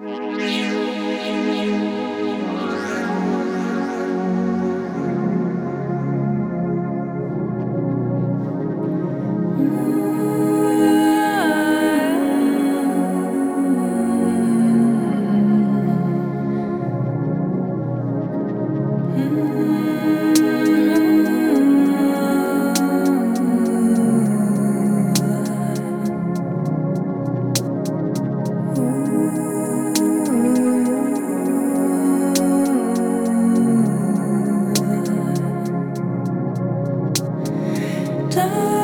う time